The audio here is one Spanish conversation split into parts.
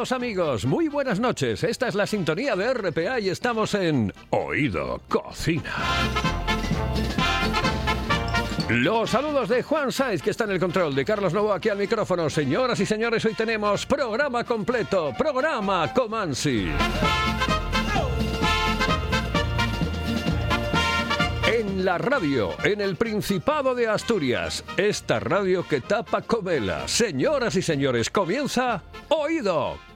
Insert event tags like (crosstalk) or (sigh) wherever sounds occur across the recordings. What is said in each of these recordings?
Amigos, muy buenas noches. Esta es la sintonía de RPA y estamos en Oído Cocina. Los saludos de Juan Saiz, que está en el control, de Carlos Novo aquí al micrófono. Señoras y señores, hoy tenemos programa completo, programa Comansi. En la radio, en el Principado de Asturias, esta radio que tapa Comela. Señoras y señores, comienza Oído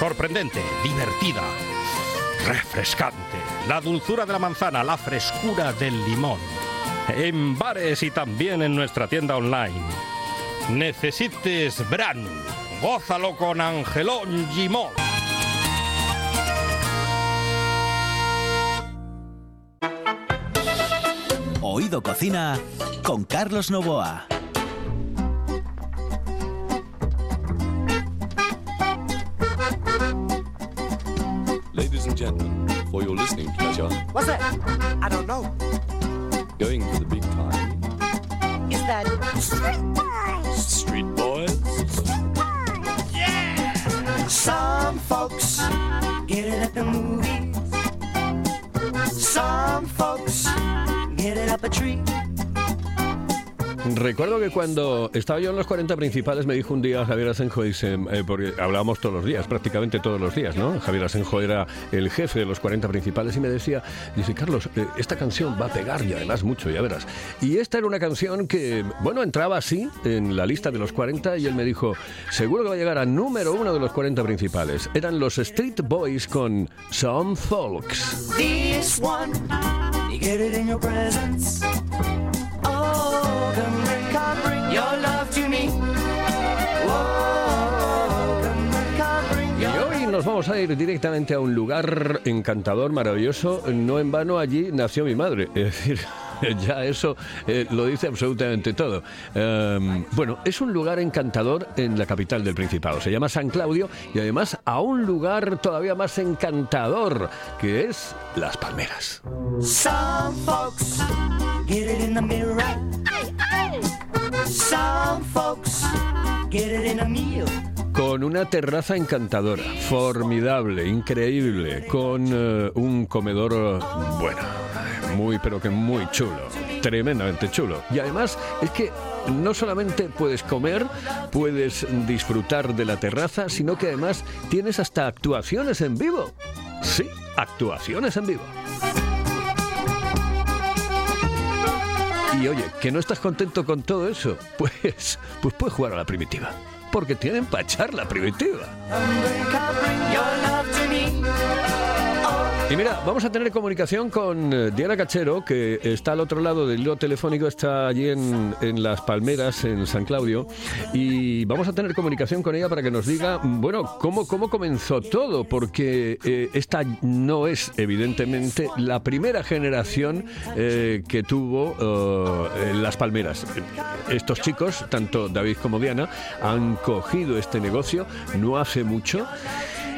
Sorprendente, divertida, refrescante. La dulzura de la manzana, la frescura del limón. En bares y también en nuestra tienda online. Necesites Bran. Gózalo con Angelón Gimón. Oído Cocina con Carlos Novoa. Gentlemen, for your listening pleasure, What's that? I don't know. going for the big time, Is that Street Boys. Yeah. Some folks get it at the movies? Some folks get it up a tree. Recuerdo que cuando estaba yo en los 40 principales me dijo un día Javier Asenjo, dice, eh, porque hablábamos todos los días, prácticamente todos los días, ¿no? Javier Asenjo era el jefe de los 40 principales y me decía, dice, Carlos, eh, esta canción va a pegar y además mucho, ya verás. Y esta era una canción que, bueno, entraba así en la lista de los 40 y él me dijo, seguro que va a llegar a número uno de los 40 principales. Eran los Street Boys con Some Folks. This one, get it in your presence. Nos vamos a ir directamente a un lugar encantador, maravilloso. No en vano allí nació mi madre. Es decir, (laughs) ya eso eh, lo dice absolutamente todo. Em, bueno, es un lugar encantador en la capital del Principado. Se llama San Claudio y además a un lugar todavía más encantador, que es Las Palmeras. Get it in the mirror. Some folks get it in a meal. Con una terraza encantadora, formidable, increíble, con eh, un comedor, eh, bueno, muy pero que muy chulo, tremendamente chulo. Y además es que no solamente puedes comer, puedes disfrutar de la terraza, sino que además tienes hasta actuaciones en vivo. Sí, actuaciones en vivo. Y oye, ¿que no estás contento con todo eso? Pues, pues puedes jugar a la primitiva. Porque tienen para echar la primitiva. Y mira, vamos a tener comunicación con eh, Diana Cachero, que está al otro lado del hilo telefónico, está allí en, en Las Palmeras, en San Claudio, y vamos a tener comunicación con ella para que nos diga, bueno, cómo, cómo comenzó todo, porque eh, esta no es, evidentemente, la primera generación eh, que tuvo Las Palmeras. Estos chicos, tanto David como Diana, han cogido este negocio no hace mucho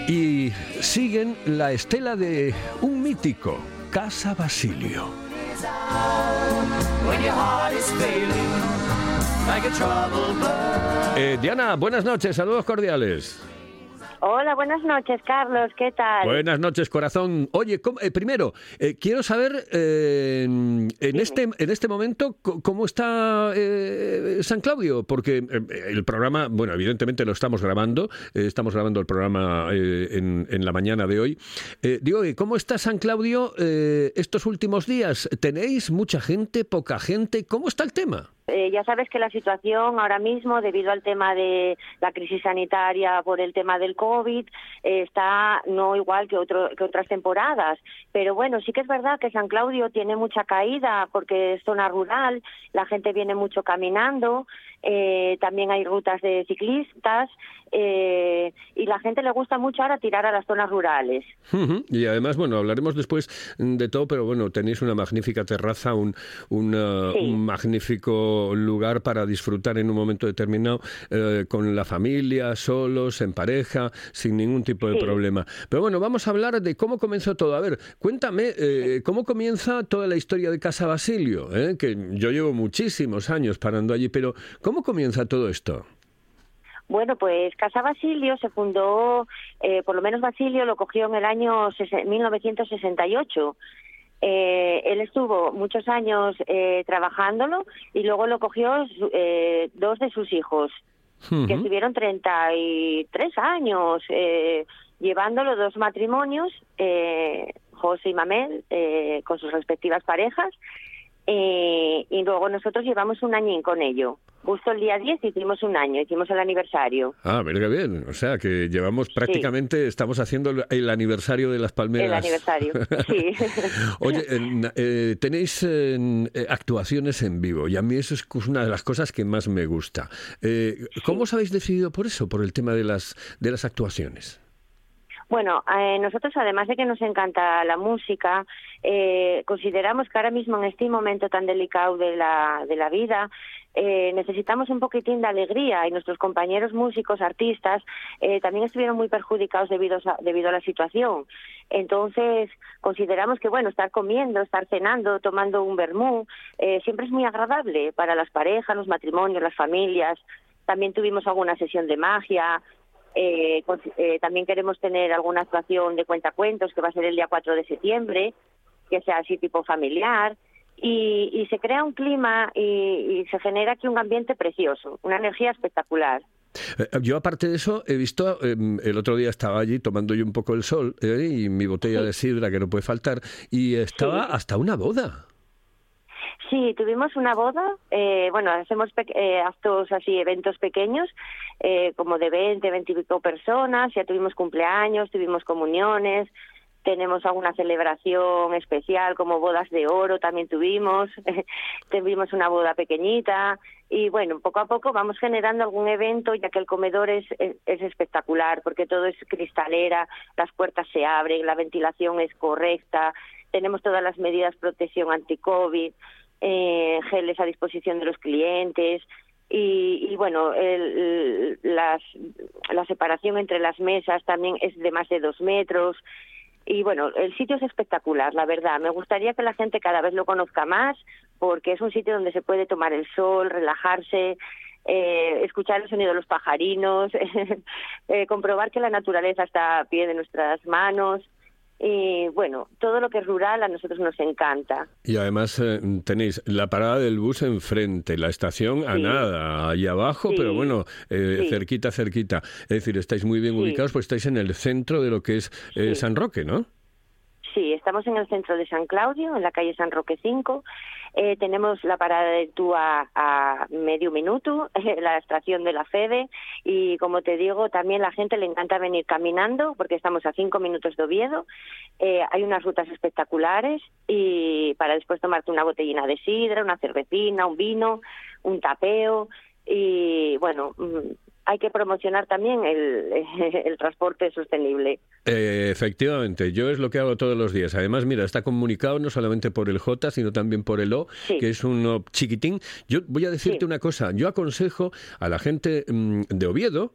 y siguen la estela de un mítico, Casa Basilio. Eh, Diana, buenas noches, saludos cordiales. Hola, buenas noches, Carlos. ¿Qué tal? Buenas noches, corazón. Oye, ¿cómo- eh, primero, eh, quiero saber eh, en, este, en este momento cómo está eh, San Claudio, porque eh, el programa, bueno, evidentemente lo estamos grabando, eh, estamos grabando el programa eh, en, en la mañana de hoy. Digo, ¿cómo está San Claudio eh, estos últimos días? ¿Tenéis mucha gente, poca gente? ¿Cómo está el tema? Eh, ya sabes que la situación ahora mismo, debido al tema de la crisis sanitaria por el tema del COVID, eh, está no igual que, otro, que otras temporadas. Pero bueno, sí que es verdad que San Claudio tiene mucha caída porque es zona rural, la gente viene mucho caminando, eh, también hay rutas de ciclistas eh, y la gente le gusta mucho ahora tirar a las zonas rurales. Y además, bueno, hablaremos después de todo, pero bueno, tenéis una magnífica terraza, un, un, uh, Sí. un magnífico lugar para disfrutar en un momento determinado eh, con la familia, solos, en pareja, sin ningún tipo de Sí. problema. Pero bueno, vamos a hablar de cómo comenzó todo. A ver, cuéntame, eh, ¿cómo comienza toda la historia de Casa Basilio? eh? Que yo llevo muchísimos años parando allí, pero ¿cómo comienza todo esto? Bueno, pues Casa Basilio se fundó, eh, por lo menos Basilio lo cogió en el año sese- 1968. Eh, él estuvo muchos años eh, trabajándolo y luego lo cogió eh, dos de sus hijos, que Ujú. estuvieron 33 años eh, llevándolo dos matrimonios, eh, José y Mamel, eh, con sus respectivas parejas, eh, y luego nosotros llevamos un añín con ello. Justo el día 10 hicimos un año, hicimos el aniversario. Ah, verga bien. O sea, que llevamos prácticamente, estamos haciendo el- el aniversario de las palmeras. El aniversario, sí. (laughs) Oye, eh, tenéis eh, eh, actuaciones en vivo y a mí eso es una de las cosas que más me gusta. Eh, ¿Cómo os habéis decidido por eso, por el tema de las, de las actuaciones? Bueno, eh, nosotros además de que nos encanta la música, eh, consideramos que ahora mismo en este momento tan delicado de la, de la vida, eh, necesitamos un poquitín de alegría y nuestros compañeros músicos, artistas, también estuvieron muy perjudicados debido a, debido a la situación. Entonces, consideramos que, bueno, estar comiendo, estar cenando, tomando un vermú, siempre es muy agradable para las parejas, los matrimonios, las familias. También tuvimos alguna sesión de magia, eh, con- eh, también queremos tener alguna actuación de cuentacuentos que va a ser el día 4 de septiembre, que sea así tipo familiar. Y, y se crea un clima y, y se genera aquí un ambiente precioso, una energía espectacular. Eh, Yo, aparte de eso, he visto, eh, el otro día estaba allí tomando yo un poco el sol eh, y mi botella de sidra, que no puede faltar, y estaba hasta una boda. Sí, tuvimos una boda. eh, bueno, hacemos eh, actos así, eventos pequeños, eh, como de 20, 20 y pico personas. Ya tuvimos cumpleaños, tuvimos comuniones, tenemos alguna celebración especial, como bodas de oro también tuvimos. (laughs) tuvimos una boda pequeñita. Y bueno, poco a poco vamos generando algún evento, ya que el comedor es, es, es espectacular, porque todo es cristalera, las puertas se abren, la ventilación es correcta, tenemos todas las medidas protección anti-COVID eh, geles a disposición de los clientes y, bueno, el- las, la separación entre las mesas también es de más de dos metros. Y bueno, el sitio es espectacular, la verdad. Me gustaría que la gente cada vez lo conozca más porque es un sitio donde se puede tomar el sol, relajarse, eh, escuchar el sonido de los pajarinos, (laughs) eh, comprobar que la naturaleza está a pie de nuestras manos. Y bueno, todo lo que es rural a nosotros nos encanta. Y además eh, tenéis la parada del bus enfrente, la estación a Sí. nada, ahí abajo, Sí. pero bueno, eh, Sí. cerquita, cerquita. Es decir, estáis muy bien ubicados, pues estáis en el centro de lo que es eh. San Roque, ¿no? Sí, estamos en el centro de San Claudio, en la calle San Roque 5. Eh, tenemos la parada de Túa a medio minuto, (laughs) la estación de la Fede y como te digo, también la gente le encanta venir caminando porque estamos a cinco minutos de Oviedo. Eh, hay unas rutas espectaculares y para después tomarte una botellina de sidra, una cervecina, un vino, un tapeo y bueno, mm, hay que promocionar también el, (laughs) el transporte sostenible. Eh, efectivamente, yo es lo que hago todos los días. Además, mira, está comunicado no solamente por el J, sino también por el O, Sí. que es un O chiquitín. Yo voy a decirte Sí. una cosa. Yo aconsejo a la gente mm, de Oviedo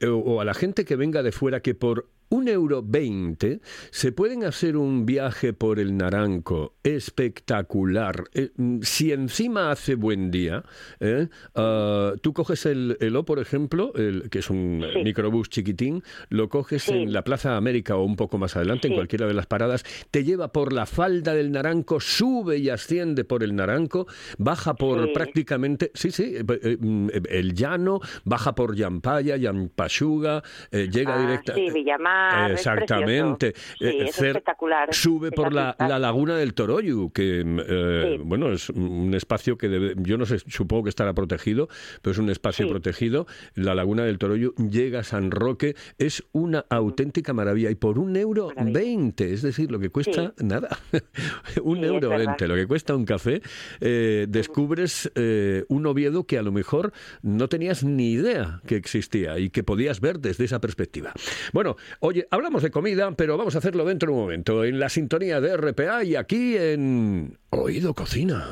eh, o a la gente que venga de fuera que por un euro veinte se pueden hacer un viaje por el Naranco espectacular. Eh, mm, si encima hace buen día, ¿eh? Ah, tú coges el, el O, por ejemplo, el, que es un Sí. microbús chiquitín, lo coges Sí. en la Plaza América o un poco más adelante, en cualquiera de las paradas, te lleva por la falda del Naranco, sube y asciende por el Naranco, baja por prácticamente, sí, sí, eh, eh, mm, el llano, baja por Yampaya, Yampashuga, eh, llega Ah, directa. sí, Villamar, Exactamente. Sí, Eh, es cer- espectacular. Sube por la, la laguna del Toroyu, que mm, eh, Sí. bueno, es un espacio que debe- yo no sé, supongo que estará protegido, pero es un espacio Sí. protegido. La laguna del Toroyu llega a San Roque, es una auténtica maravilla y por un euro veinte, es decir, lo que cuesta nada, (laughs) un euro veinte, lo que cuesta un café, eh, descubres eh, un Oviedo que a lo mejor no tenías ni idea que existía y que podías ver desde esa perspectiva. Bueno, oye, hablamos de comida, pero vamos a hacerlo dentro de un momento, en la sintonía de RPA y aquí en Oído Cocina.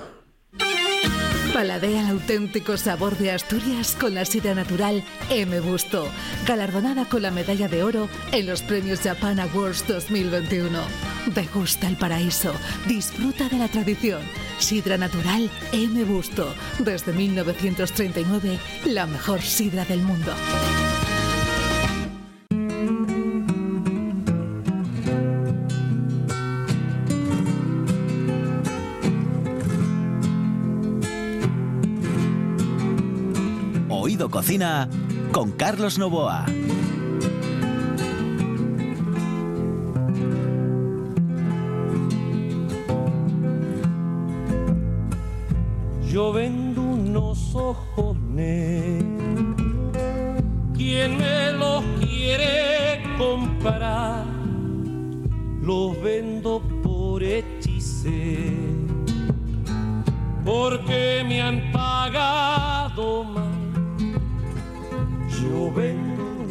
Paladea el auténtico sabor de Asturias con la sidra natural M. Busto, galardonada con la medalla de oro en los premios Japan Awards 2021. Degusta el paraíso, disfruta de la tradición. Sidra natural M. Busto, desde 1939, la mejor sidra del mundo. Cocina con Carlos Novoa. Yo vendo unos ojones. ¿Quién me los quiere comprar? Los vendo por hechicé. Porque me han pagado mal.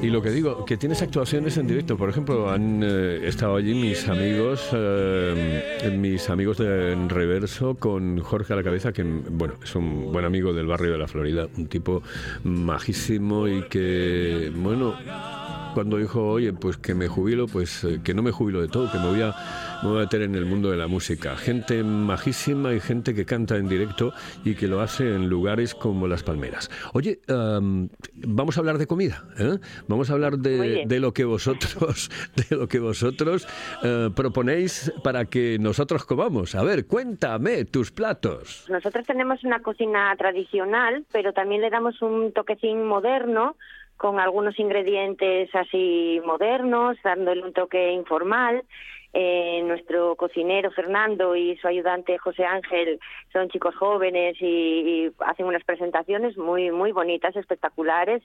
Y lo que digo, que tienes actuaciones en directo. Por ejemplo, han eh, estado allí mis amigos, eh, mis amigos de en Reverso con Jorge a la cabeza, que bueno, es un buen amigo del barrio de la Florida, un tipo majísimo y que, bueno, cuando dijo, oye, pues que me jubilo, pues eh, que no me jubilo de todo, que me voy a, me voy a meter en el mundo de la música. Gente majísima y gente que canta en directo y que lo hace en lugares como Las Palmeras. Oye, am, vamos a hablar de comida, ¿eh? Vamos a hablar de, de lo que vosotros, (laughs) de lo que vosotros eh, proponéis para que nosotros comamos. A ver, cuéntame tus platos. Nosotros tenemos una cocina tradicional, pero también le damos un toquecín moderno con algunos ingredientes así modernos, dándole un toque informal. Eh, nuestro cocinero Fernando y su ayudante José Ángel son chicos jóvenes y, hacen unas presentaciones muy muy bonitas, espectaculares,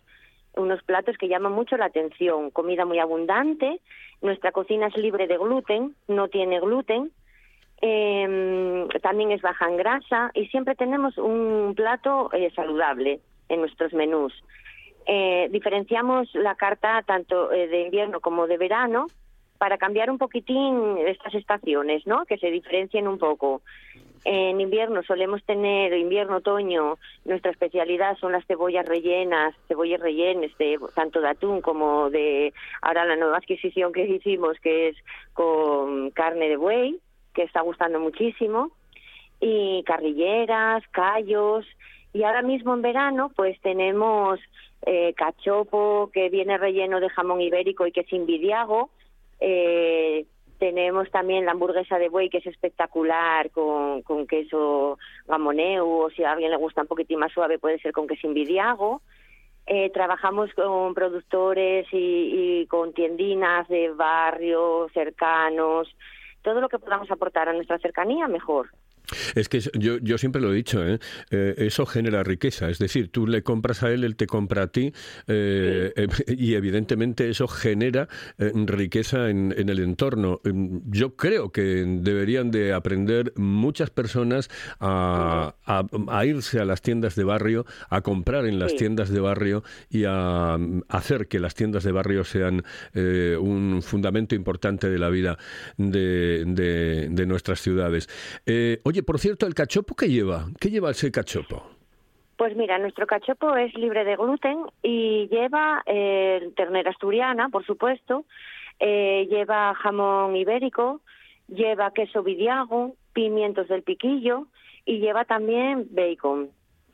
unos platos que llaman mucho la atención, comida muy abundante. Nuestra cocina es libre de gluten, no tiene gluten, eh, también es baja en grasa y siempre tenemos un plato eh, saludable en nuestros menús. Eh, diferenciamos la carta tanto de invierno como de verano para cambiar un poquitín estas estaciones, ¿no? Que se diferencien un poco. En invierno solemos tener, invierno, otoño, nuestra especialidad son las cebollas rellenas, cebollas rellenas de tanto de atún como de ahora la nueva adquisición que hicimos que es con carne de buey, que está gustando muchísimo, y carrilleras, callos, y ahora mismo en verano pues tenemos eh, cachopo que viene relleno de jamón ibérico y que es invidiago, eh, tenemos también la hamburguesa de buey que es espectacular con, con queso gamoneu o si a alguien le gusta un poquitín más suave puede ser con queso invidiago. Eh, trabajamos con productores y, y con tiendinas de barrio cercanos. todo lo que podamos aportar a nuestra cercanía, mejor. Es que yo, yo siempre lo he dicho, ¿eh? Eh, eso genera riqueza. Es decir, tú le compras a él, él te compra a ti, eh, eh, y evidentemente eso genera riqueza en, en el entorno. Em, Yo creo que deberían de aprender muchas personas a, a- a irse a las tiendas de barrio, a comprar en las Sí. tiendas de barrio y a mm, hacer que las tiendas de barrio sean eh, un fundamento importante de la vida de, de- de nuestras ciudades. Eh, oye, por cierto, el cachopo que lleva, ¿qué lleva ese cachopo? Pues mira, nuestro cachopo es libre de gluten y lleva eh, ternera asturiana, por supuesto, eh, lleva jamón ibérico, lleva queso vidiago, pimientos del piquillo y lleva también bacon.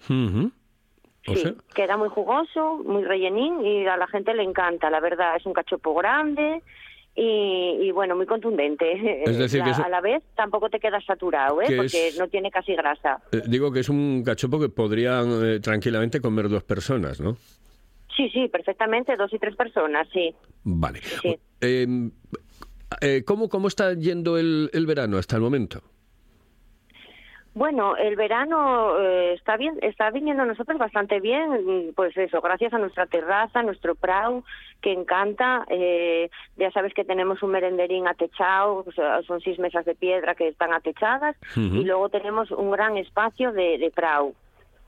O Sí, sea, queda muy jugoso, muy rellenín y a la gente le encanta, la verdad. Es un cachopo grande y, y, bueno, muy contundente. (laughs) Es decir, que A la vez tampoco te quedas saturado, ¿eh? Que porque es- no tiene casi grasa. eh, digo que es un cachopo que podrían eh, tranquilamente comer dos personas, ¿no? Sí, sí, perfectamente, dos y tres personas, sí. Vale. Sí. Eh, ¿cómo, ¿Cómo está yendo el, el verano hasta el momento? Bueno, el verano eh, está bien, está viniendo a nosotros bastante bien, pues eso, gracias a nuestra terraza, nuestro prau, que encanta. eh, ya sabes que tenemos un merenderín atechado, o sea, son seis mesas de piedra que están atechadas, y luego tenemos un gran espacio de, de prau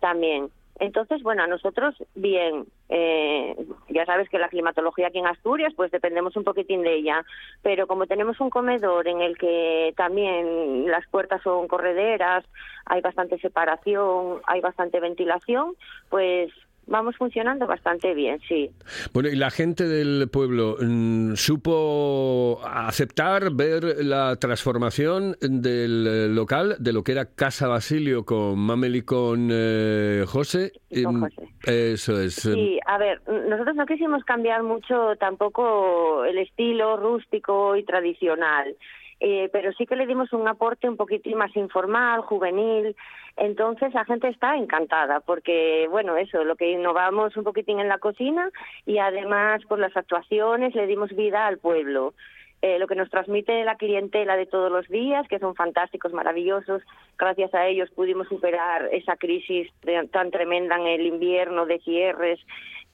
también. Entonces, bueno, a nosotros bien. Eh, ya sabes que la climatología aquí en Asturias, pues dependemos un poquitín de ella. Pero como tenemos un comedor en el que también las puertas son correderas, hay bastante separación, hay bastante ventilación, pues vamos funcionando bastante bien, sí. Bueno, y la gente del pueblo mm, supo aceptar, ver la transformación del eh, local, de lo que era Casa Basilio con Mamel y con eh, José. con Em, José. Eso es. em, Sí, a ver, nosotros no quisimos cambiar mucho tampoco el estilo rústico y tradicional, eh, pero sí que le dimos un aporte un poquitín más informal, juvenil. Entonces la gente está encantada porque, bueno, eso, lo que innovamos un poquitín en la cocina y además por las actuaciones le dimos vida al pueblo. Eh, lo que nos transmite la clientela de todos los días, que son fantásticos, maravillosos. Gracias a ellos pudimos superar esa crisis de- tan tremenda en el invierno de cierres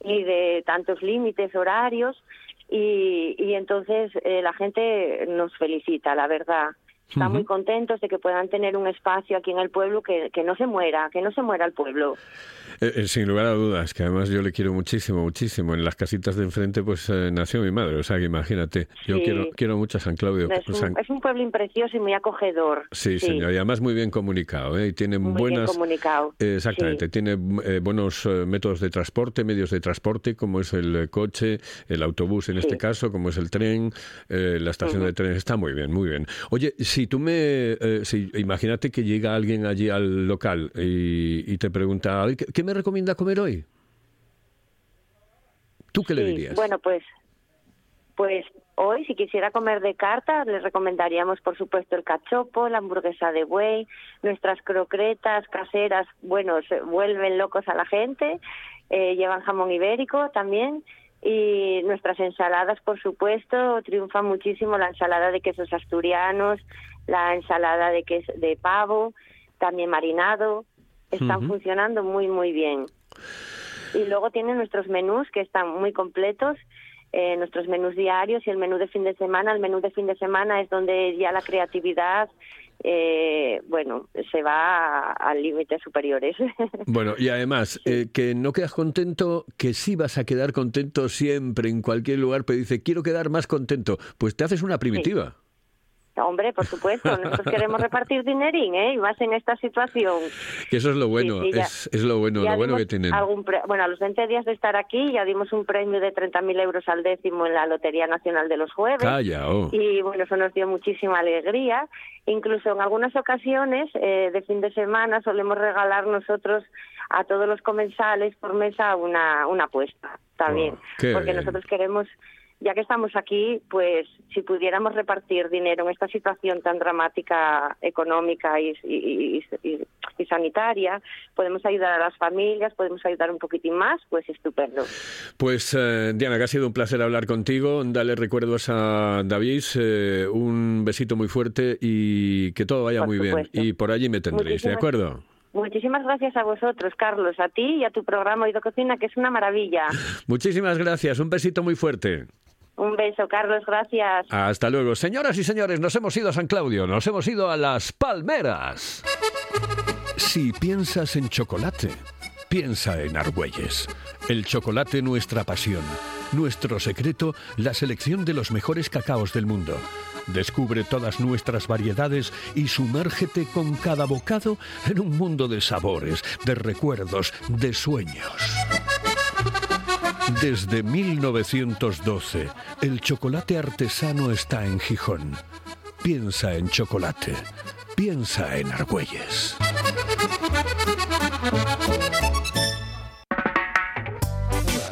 y de tantos límites horarios. Y, y entonces eh, la gente nos felicita, la verdad. Están muy contentos de que puedan tener un espacio aquí en el pueblo que, que no se muera, que no se muera el pueblo. Eh, eh, sin lugar a dudas, que además yo le quiero muchísimo, muchísimo. En las casitas de enfrente, pues eh, nació mi madre, o sea que imagínate. Yo Sí. quiero, quiero mucho a San Claudio. Es San- un, es un pueblo precioso y muy acogedor. Sí, señor, y además muy bien comunicado, ¿eh? y tiene Muy buenas... bien comunicado. Exactamente, Sí. tiene eh, buenos métodos de transporte, medios de transporte, como es el coche, el autobús en Sí. este caso, como es el tren, la estación de trenes, está muy bien, muy bien. Oye, si tú me... eh, si, imagínate que llega alguien allí al local y, y te pregunta, "Ay, ¿qué, qué me recomienda comer hoy? ¿Tú qué le dirías? Bueno, pues, pues hoy, si quisiera comer de carta, les recomendaríamos, por supuesto, el cachopo, la hamburguesa de buey, nuestras croquetas caseras, bueno, se vuelven locos a la gente, eh, llevan jamón ibérico también. Y nuestras ensaladas, por supuesto, triunfa muchísimo la ensalada de quesos asturianos, la ensalada de, ques de pavo, también marinado. Están funcionando muy, muy bien. Y luego tienen nuestros menús que están muy completos, eh, nuestros menús diarios y el menú de fin de semana. El menú de fin de semana es donde ya la creatividad, eh, bueno, se va a, a límites superiores. (laughs) Bueno, y además, eh, que no quedas contento, que sí vas a quedar contento siempre, en cualquier lugar, pero dice, quiero quedar más contento, pues te haces una primitiva. Hombre, por supuesto, nosotros queremos repartir dinerín, ¿eh? Y más en esta situación. Que eso es lo bueno, Sí, sí, ya- es, es lo bueno, lo bueno que tienen. algún pre- bueno, a los 20 días de estar aquí ya dimos un premio de 30.000 euros al décimo en la Lotería Nacional de los Jueves. Calla, oh. Y bueno, eso nos dio muchísima alegría. Incluso en algunas ocasiones eh, de fin de semana solemos regalar nosotros a todos los comensales por mesa una, una apuesta también. Oh, porque bien. nosotros queremos ya que estamos aquí, pues si pudiéramos repartir dinero en esta situación tan dramática económica y, y- y- y- y sanitaria, podemos ayudar a las familias, podemos ayudar un poquitín más, pues estupendo. Pues eh, Diana, que ha sido un placer hablar contigo. Dale recuerdos a David, eh, un besito muy fuerte y que todo vaya Por muy bien. Y por allí me tendréis, ¿de acuerdo? Muchísimas gracias a vosotros, Carlos, a ti y a tu programa Oído Cocina, que es una maravilla. (laughs) Muchísimas gracias, un besito muy fuerte. Un beso, Carlos, gracias. Hasta luego. Señoras y señores, nos hemos ido a San Claudio, nos hemos ido a Las Palmeras. Si piensas en chocolate, piensa en Argüelles. El chocolate nuestra pasión. Nuestro secreto, la selección de los mejores cacaos del mundo. Descubre todas nuestras variedades y sumérgete con cada bocado en un mundo de sabores, de recuerdos, de sueños. Desde 1912, el chocolate artesano está en Gijón. Piensa en chocolate. Piensa en Argüelles.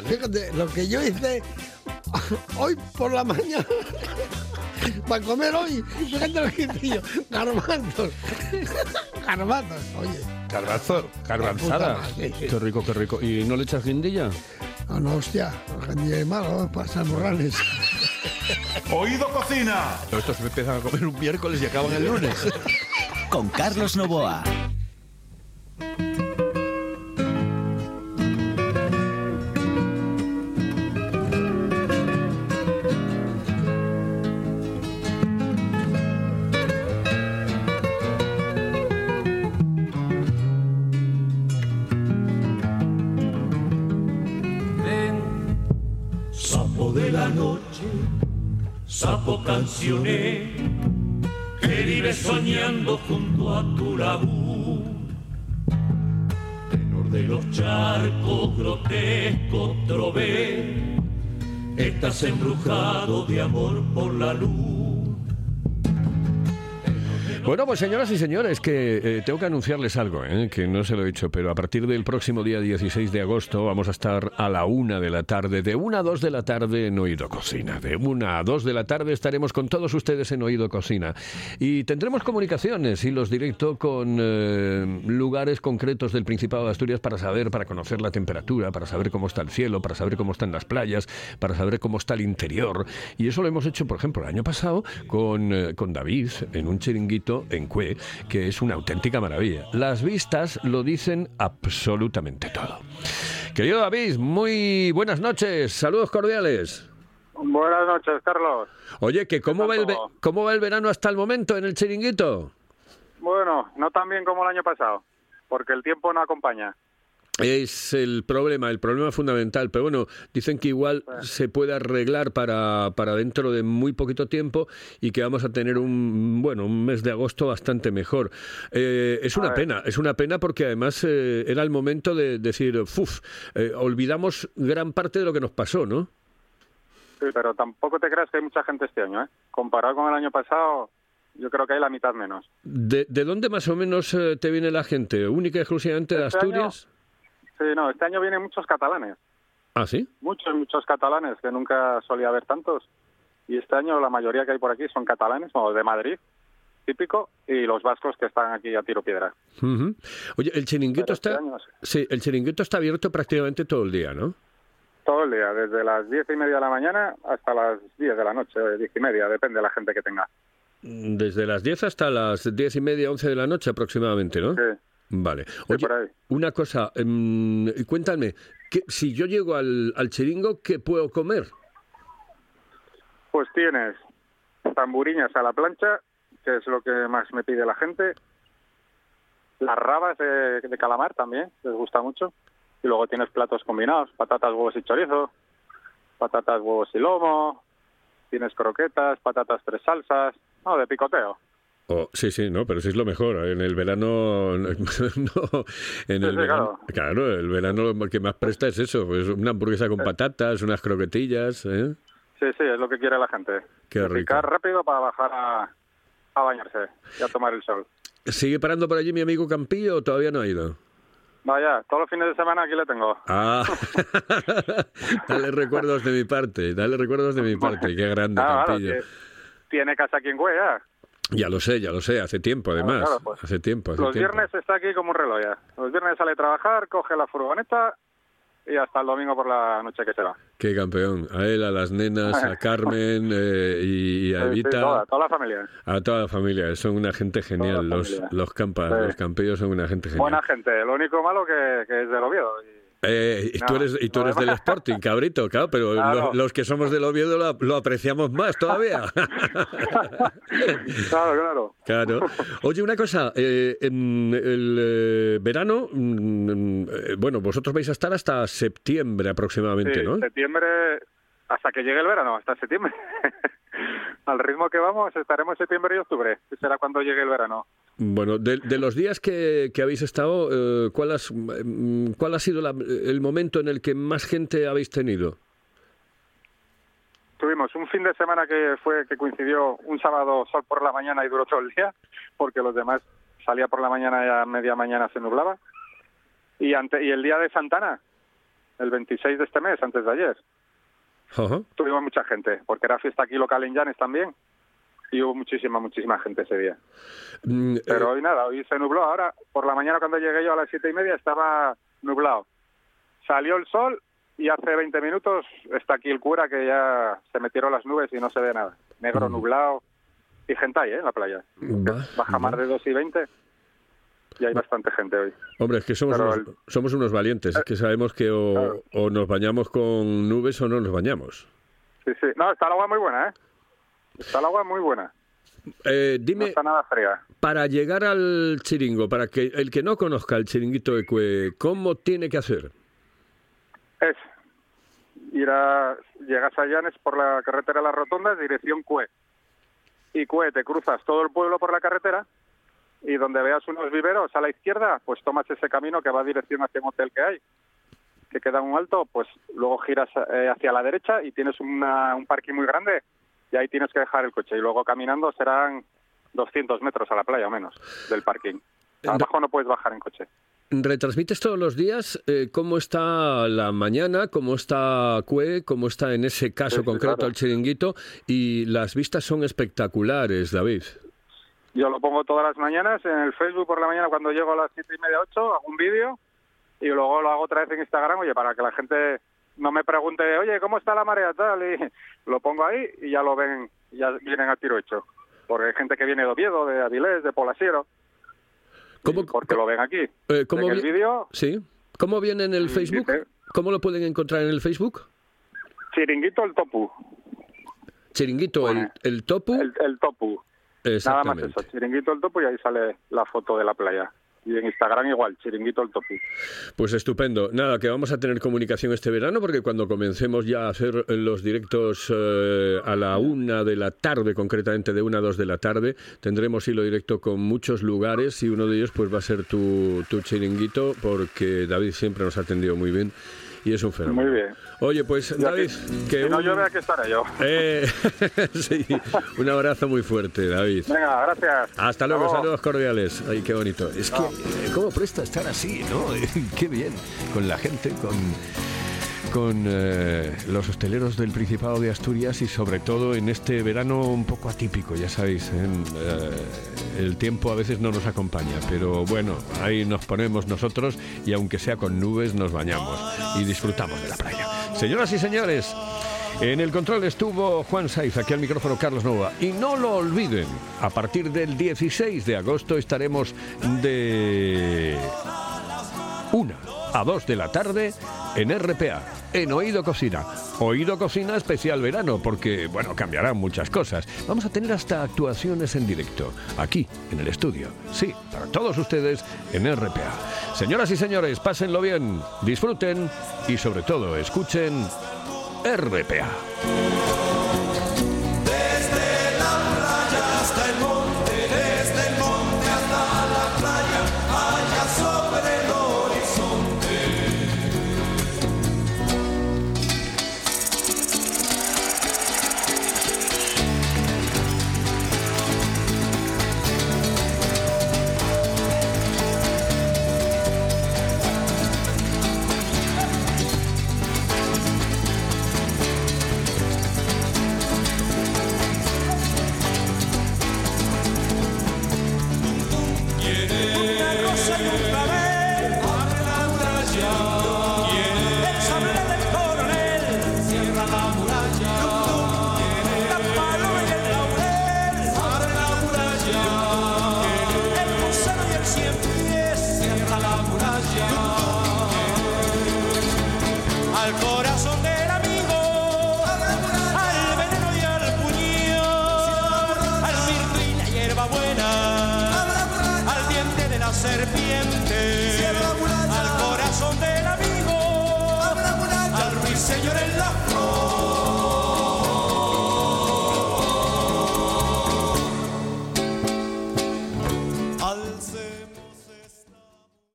Fíjate, lo que yo hice hoy por la mañana para comer hoy, fíjate lo que hice yo, garbanzos, garbanzos, oye. Garbanzo, garbanzada. Qué rico, qué rico. ¿Y no le echas guindilla? No, no, hostia, es malo, pasar morrales. (laughs) Oído Cocina. Estos me empiezan a comer un miércoles y acaban el lunes. Con Carlos Novoa. Cancioné, que vive soñando junto a tu lagún. Tenor de los charcos, grotesco trové, estás embrujado de amor por la luz. Bueno, pues señoras y señores, que eh, tengo que anunciarles algo, ¿eh? que no se lo he dicho, pero a partir del próximo día 16 de agosto vamos a estar a la una de la tarde, de una a dos de la tarde en Oído Cocina. De una a dos de la tarde estaremos con todos ustedes en Oído Cocina. Y tendremos comunicaciones y los directo con eh, lugares concretos del Principado de Asturias para saber, para conocer la temperatura, para saber cómo está el cielo, para saber cómo están las playas, para saber cómo está el interior. Y eso lo hemos hecho, por ejemplo, el año pasado con, eh, con David en un chiringuito en Cue, que es una auténtica maravilla. Las vistas lo dicen absolutamente todo. Querido David, muy buenas noches, saludos cordiales. Buenas noches, Carlos. Oye, que cómo va, el ve- ¿cómo va el verano hasta el momento en el chiringuito? Bueno, no tan bien como el año pasado, porque el tiempo no acompaña. Es el problema, el problema fundamental. Pero bueno, dicen que igual se puede arreglar para, para dentro de muy poquito tiempo y que vamos a tener un bueno un mes de agosto bastante mejor. Eh, es una pena, es una pena porque además eh, era el momento de decir, ¡fuf! eh, olvidamos gran parte de lo que nos pasó, ¿no? Sí, pero tampoco te creas que hay mucha gente este año, ¿eh? Comparado con el año pasado, yo creo que hay la mitad menos. ¿De, de dónde más o menos te viene la gente? ¿Única y exclusivamente de Este año- Asturias? Sí, no, este año vienen muchos catalanes, Ah, sí. muchos, muchos catalanes, que nunca solía haber tantos. Y este año la mayoría que hay por aquí son catalanes, o de Madrid, típico, y los vascos que están aquí a tiro piedra. Ujú. Oye, el chiringuito este está... año Sí, el chiringuito está abierto prácticamente todo el día, ¿no? Todo el día, desde las diez y media de la mañana hasta las diez de la noche, o diez y media, depende de la gente que tenga. Desde las 10 hasta las diez y media, 11 de la noche aproximadamente, ¿no? Sí. Vale. Oye, una cosa, em, cuéntame, si yo llego al, al chiringo, ¿qué puedo comer? Pues tienes tamburiñas a la plancha, que es lo que más me pide la gente. Las rabas de, de calamar también, les gusta mucho. Y luego tienes platos combinados, patatas, huevos y chorizo, patatas, huevos y lomo, tienes croquetas, patatas tres salsas, no, de picoteo. Oh, sí, sí, no, pero sí es lo mejor. En el verano, (laughs) no, en el Sí, verano, claro, el verano lo que más presta es eso, pues una hamburguesa con patatas, unas croquetillas, ¿eh? Sí, sí, es lo que quiere la gente. Qué rico. Rápido para bajar a, a bañarse y a tomar el sol. ¿Sigue parando por allí mi amigo Campillo o todavía no ha ido? Vaya, todos los fines de semana aquí le tengo. Ah, (laughs) dale recuerdos de mi parte, dale recuerdos de mi (laughs) parte, qué grande Ah, Campillo. tiene casa aquí en Cuella. Ya lo sé, ya lo sé, hace tiempo además, claro, pues, hace tiempo, hace Los tiempo. viernes está aquí como un reloj ya. Los viernes sale a trabajar, coge la furgoneta y hasta el domingo por la noche que se va. Qué campeón, a él, a las nenas, a (laughs) Carmen eh, y, a Sí, sí, Evita, toda, toda la familia. a toda la familia, son una gente genial, los, los campas, Sí. los campellos son una gente genial. Buena gente. Lo único malo que, que es del Oviedo. Y- Eh, y tú No, eres, y tú eres del Sporting, cabrito, claro, pero Claro. los que somos del Oviedo lo, lo apreciamos más todavía. (laughs) (laughs) Claro, claro. Claro. Oye, una cosa, eh, en el eh, verano, mm, eh, bueno, vosotros vais a estar hasta septiembre aproximadamente, Sí, ¿no? septiembre, hasta que llegue el verano, hasta septiembre. (laughs) Al ritmo que vamos, estaremos septiembre y octubre, que será cuando llegue el verano. Bueno, de, de los días que, que habéis estado, eh, ¿cuál, has- mm, ¿cuál ha sido la- el momento en el que más gente habéis tenido? Tuvimos un fin de semana que fue que coincidió un sábado sol por la mañana y duró todo el día, porque los demás salía por la mañana y a media mañana se nublaba. Y, ante, y el día de Santana, el 26 de este mes, antes de ayer, tuvimos mucha gente, porque era fiesta aquí local en Llanes también. Y hubo muchísima, muchísima gente ese día. Mm, Pero eh, hoy nada, hoy se nubló. Ahora, por la mañana cuando llegué yo a las siete y media estaba nublado. Salió el sol y hace 20 minutos está aquí el cura que ya se metieron las nubes y no se ve nada. Negro, nublado y gente ahí, ¿eh? En la playa. va- Baja más de 2 y 20 y hay bastante gente hoy. Hombre, es que somos, Pero unos, somos unos valientes, es que sabemos que o, o nos bañamos con nubes o no nos bañamos. Sí, sí. No, está el agua muy buena, ¿eh? Está el agua muy buena. Eh, No dime, está nada fría. para llegar al chiringo, para que el que no conozca el chiringuito de Cue, ¿cómo tiene que hacer? Es ir a... Llegas a Llanes por la carretera de las Rotondas, dirección Cue. Y Cue, te cruzas todo el pueblo por la carretera y donde veas unos viveros a la izquierda, pues tomas ese camino que va a dirección hacia un hotel que hay, que queda un alto, pues luego giras eh, hacia la derecha y tienes una- un parking muy grande y ahí tienes que dejar el coche. Y luego caminando serán 200 metros a la playa o menos del parking. Abajo no puedes bajar en coche. ¿Retransmites todos los días eh, cómo está la mañana, cómo está Cue, cómo está en ese caso Sí, concreto claro. el chiringuito? Y las vistas son espectaculares, David. Yo lo pongo todas las mañanas en el Facebook por la mañana cuando llego a las siete y media, ocho, hago un vídeo y luego lo hago otra vez en Instagram, oye, para que la gente no me pregunte, oye, ¿cómo está la marea tal? Y (laughs) lo pongo ahí y ya lo ven, ya vienen a tiro hecho. Porque hay gente que viene de Oviedo, de Avilés, de Polasiero, ¿Cómo, porque lo ven aquí. eh, cómo el vídeo, Sí. ¿Cómo viene en el Facebook? dice- ¿Cómo lo pueden encontrar en el Facebook? Chiringuito el Topu, Chiringuito, el, el topu. el, el Topu. Nada más eso, Chiringuito el Topu y ahí sale la foto de la playa. Y en Instagram igual, Chiringuito el. Pues estupendo. Nada, que vamos a tener comunicación este verano porque cuando comencemos ya a hacer los directos eh, a la una de la tarde, concretamente de una a dos de la tarde, tendremos hilo directo con muchos lugares y uno de ellos pues va a ser tu, tu chiringuito porque David siempre nos ha atendido muy bien y es un fenómeno. Muy bien. Oye, pues David, que- que si no llueve, aquí estaré yo. Eh, (laughs) sí, un abrazo muy fuerte, David. Venga, gracias. Hasta luego, saludos cordiales. Ay, qué bonito. Es que, ¿Cómo presta estar así, no? (laughs) Qué bien. Con la gente, con, con eh, los hosteleros del Principado de Asturias y sobre todo en este verano un poco atípico, ya sabéis, ¿eh? El tiempo a veces no nos acompaña, pero bueno, ahí nos ponemos nosotros y aunque sea con nubes nos bañamos y disfrutamos de la playa. Señoras y señores, en el control estuvo Juan Saiz, aquí al micrófono Carlos Nova. Y no lo olviden, a partir del 16 de agosto estaremos de 1 a 2 de la tarde en RPA, en Oído Cocina. Oído Cocina especial verano, porque, bueno, cambiarán muchas cosas. Vamos a tener hasta actuaciones en directo, aquí, en el estudio. Sí, para todos ustedes en RPA. Señoras y señores, pásenlo bien, disfruten y sobre todo escuchen RPA.